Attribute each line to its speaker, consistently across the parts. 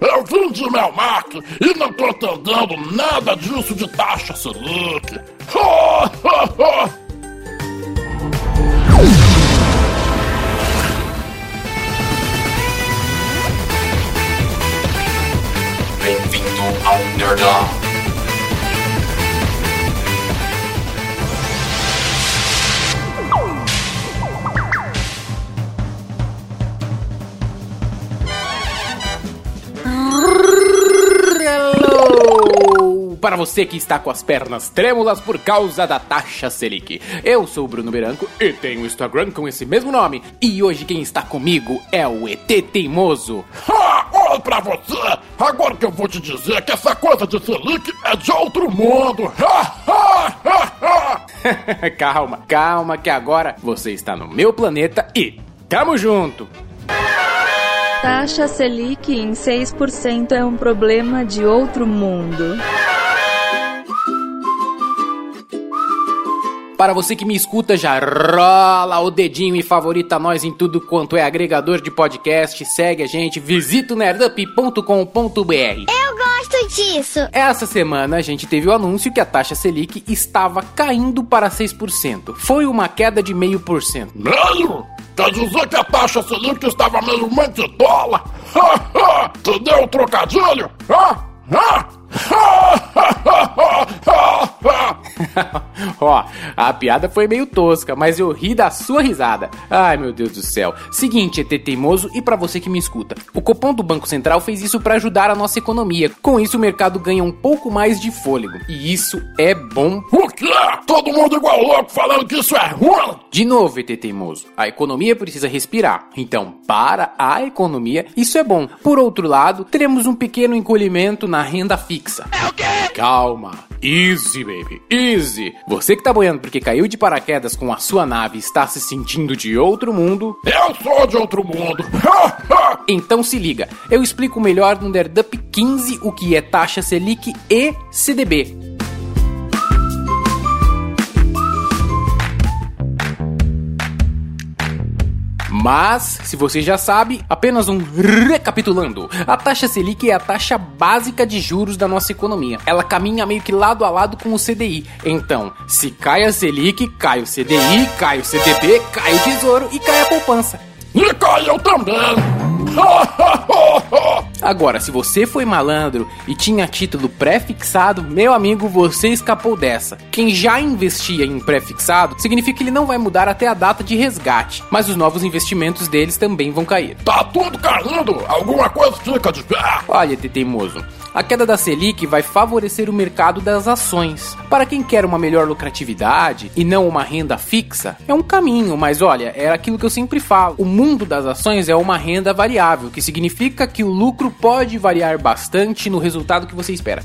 Speaker 1: Eu vendi meu Mac e não tô entendendo nada disso de taxa Selic.
Speaker 2: Bem-vindo ao Nerdão.
Speaker 3: Para você que está com as pernas trêmulas por causa da taxa Selic. Eu sou o Bruno Branco e tenho um Instagram com esse mesmo nome. E hoje quem está comigo é o ET Teimoso.
Speaker 1: Ha! Olha pra você! Agora que eu vou te dizer que essa coisa de Selic é de outro mundo! Ha, ha, ha, ha.
Speaker 3: calma, calma que agora você está no meu planeta e tamo junto!
Speaker 4: Taxa Selic em 6% é um problema de outro mundo.
Speaker 3: Para você que me escuta, já rola o dedinho e favorita nós em tudo quanto é agregador de podcast. Segue a gente, visita o nerdup.com.br.
Speaker 5: Eu gosto disso.
Speaker 3: Essa semana a gente teve o anúncio que a taxa Selic estava caindo para 6%. Foi uma queda de 0,5%.
Speaker 1: Meio? Quer dizer que a taxa Selic estava meio mãe de dólar? Ha, ha. Entendeu o trocadilho? Ha, ha. Ha, ha, ha, ha, ha, ha.
Speaker 3: Ó, a piada foi meio tosca, mas eu ri da sua risada. Ai, meu Deus do céu. Seguinte, ET Teimoso e para você que me escuta. O Copom do Banco Central fez isso para ajudar a nossa economia. Com isso, o mercado ganha um pouco mais de fôlego. E isso é bom.
Speaker 1: O quê? Todo mundo igual louco falando que isso é ruim?
Speaker 3: De novo, ET Teimoso. A economia precisa respirar. Então, para a economia, isso é bom. Por outro lado, teremos um pequeno encolhimento na renda fixa. É o quê? Calma. Easy, baby. Easy. Você que tá boiando porque caiu de paraquedas com a sua nave e está se sentindo de outro mundo,
Speaker 1: Eu sou de outro mundo.
Speaker 3: Então se liga. Eu explico melhor no Nerdup 15 o que é taxa Selic e CDB. Mas, se você já sabe, apenas um recapitulando. A taxa Selic é a taxa básica de juros da nossa economia. Ela caminha meio que lado a lado com o CDI. Então, se cai a Selic, cai o CDI, cai o CDB, cai o Tesouro e cai a poupança.
Speaker 1: E caiu também.
Speaker 3: Agora, se você foi malandro e tinha título pré-fixado, meu amigo, você escapou dessa. Quem já investia em pré-fixado significa que ele não vai mudar até a data de resgate, mas os novos investimentos deles também vão cair.
Speaker 1: Tá tudo caindo. Alguma coisa fica de pé.
Speaker 3: Olha, teimoso. A queda da Selic vai favorecer o mercado das ações. Para quem quer uma melhor lucratividade e não uma renda fixa, é um caminho, mas olha, é aquilo que eu sempre falo. O mundo das ações é uma renda variável, que significa que o lucro pode variar bastante no resultado que você espera.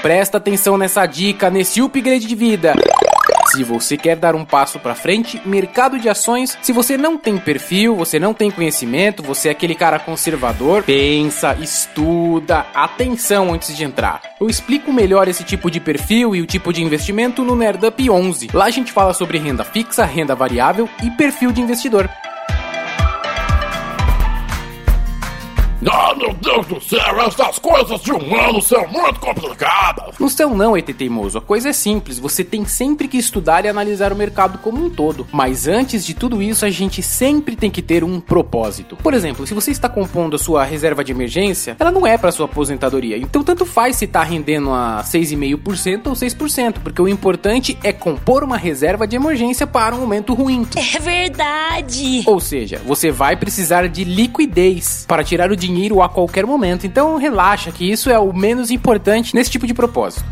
Speaker 3: Presta atenção nessa dica, nesse upgrade de vida. Se você quer dar um passo para frente, mercado de ações, se você não tem perfil, você não tem conhecimento, você é aquele cara conservador, pensa, estuda, atenção antes de entrar. Eu explico melhor esse tipo de perfil e o tipo de investimento no Nerdup 11. Lá a gente fala sobre renda fixa, renda variável e perfil de investidor.
Speaker 1: Ah, meu Deus do céu, essas coisas de humano são muito complicadas.
Speaker 3: No seu não, ET Teimoso, a coisa é simples, você tem sempre que estudar e analisar o mercado como um todo. Mas antes de tudo isso, a gente sempre tem que ter um propósito. Por exemplo, se você está compondo a sua reserva de emergência, ela não é para sua aposentadoria. Então tanto faz se está rendendo a 6,5% ou 6%, porque o importante é compor uma reserva de emergência para um momento ruim.
Speaker 5: É verdade.
Speaker 3: Ou seja, você vai precisar de liquidez para tirar o dinheiro a qualquer momento. Então relaxa que isso é o menos importante nesse tipo de propósito.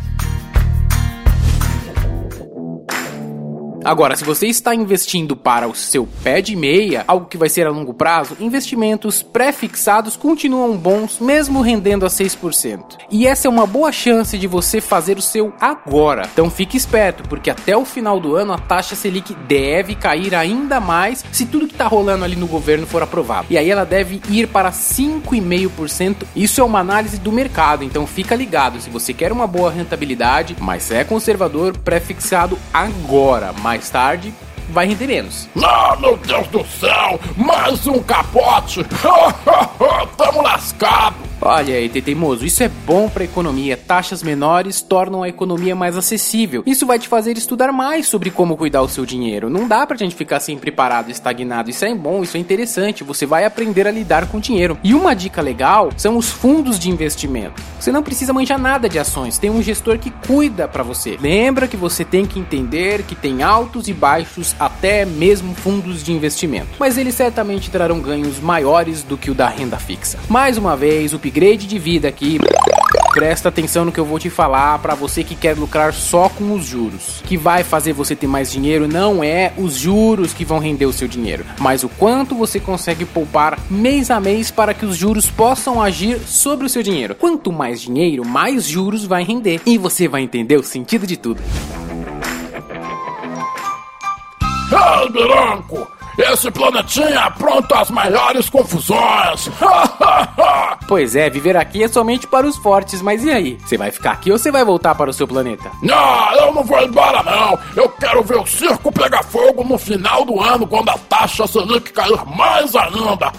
Speaker 3: Agora, se você está investindo para o seu pé de meia, algo que vai ser a longo prazo, investimentos pré-fixados continuam bons, mesmo rendendo a 6%. E essa é uma boa chance de você fazer o seu agora. Então fique esperto, porque até o final do ano a taxa Selic deve cair ainda mais se tudo que está rolando ali no governo for aprovado. E aí ela deve ir para 5,5%. Isso é uma análise do mercado, então fica ligado. Se você quer uma boa rentabilidade, mas é conservador, pré-fixado agora. Mais tarde, vai render menos.
Speaker 1: Ah, meu Deus do céu! Mais um capote! Tamo lascado!
Speaker 3: Olha aí, teimoso, isso é bom para a economia. Taxas menores tornam a economia mais acessível. Isso vai te fazer estudar mais sobre como cuidar o seu dinheiro. Não dá pra gente ficar sempre parado, estagnado. Isso é bom, isso é interessante. Você vai aprender a lidar com o dinheiro. E uma dica legal são os fundos de investimento. Você não precisa manjar nada de ações, tem um gestor que cuida para você. Lembra que você tem que entender que tem altos e baixos, até mesmo fundos de investimento. Mas eles certamente trarão ganhos maiores do que o da renda fixa. Mais uma vez, o upgrade de vida aqui. Presta atenção no que eu vou te falar para você que quer lucrar só com os juros. Que vai fazer você ter mais dinheiro não é os juros que vão render o seu dinheiro, mas o quanto você consegue poupar mês a mês para que os juros possam agir sobre o seu dinheiro. Quanto mais dinheiro, mais juros vai render e você vai entender o sentido de tudo.
Speaker 1: Ei, Branco! Esse planetinha apronta as maiores confusões!
Speaker 3: Pois é, viver aqui é somente para os fortes, mas e aí? Você vai ficar aqui ou você vai voltar para o seu planeta?
Speaker 1: Não, eu não vou embora não! Eu quero ver o circo pegar fogo no final do ano, quando a taxa Selic cair mais ainda!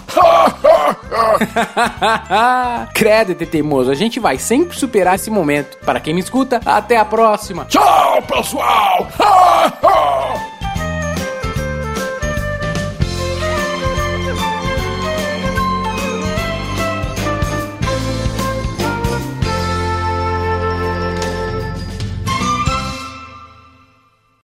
Speaker 3: Credo, teimoso, a gente vai sempre superar esse momento. Para quem me escuta, até a próxima!
Speaker 1: Tchau, pessoal!